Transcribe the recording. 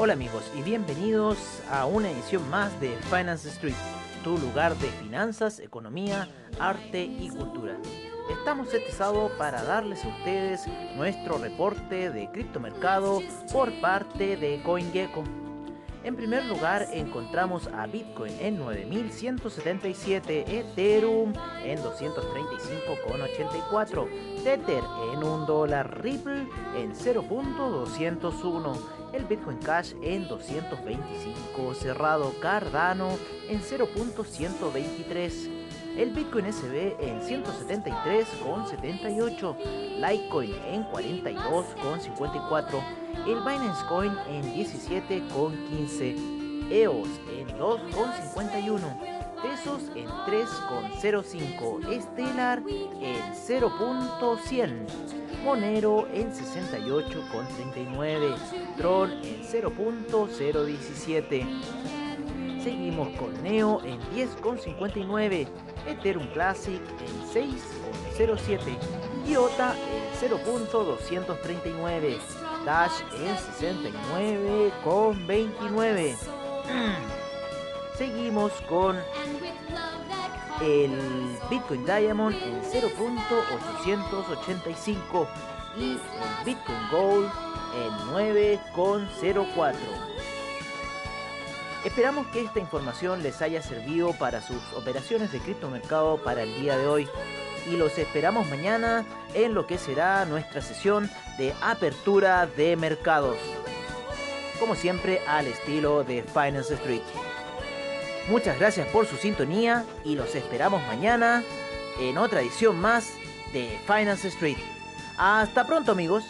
Hola amigos y bienvenidos a una edición más de Finance Street, tu lugar de finanzas, economía, arte y cultura. Estamos este sábado para darles a ustedes nuestro reporte de criptomercado por parte de CoinGecko. En primer lugar encontramos a Bitcoin en 9177, Ethereum en 235,84, Tether en 1 dólar, Ripple en 0.201, el Bitcoin Cash en 225 cerrado, Cardano en 0.123, el Bitcoin SB en 173,78, Litecoin en 42,54, el Binance Coin en 17,15, EOS en 2,51, Tesos en 3,05, Stellar en 0.100, Monero en 68,39, Tron en 0.017. Seguimos con Neo en 10,59, Ethereum Classic en 6,07, IOTA en 0.239, Dash en 69,29. Seguimos con el Bitcoin Diamond en 0.885 y el Bitcoin Gold en 9,04. Esperamos que esta información les haya servido para sus operaciones de criptomercado para el día de hoy y los esperamos mañana en lo que será nuestra sesión de apertura de mercados. Como siempre al estilo de Finance Street. Muchas gracias por su sintonía y los esperamos mañana en otra edición más de Finance Street. Hasta pronto amigos.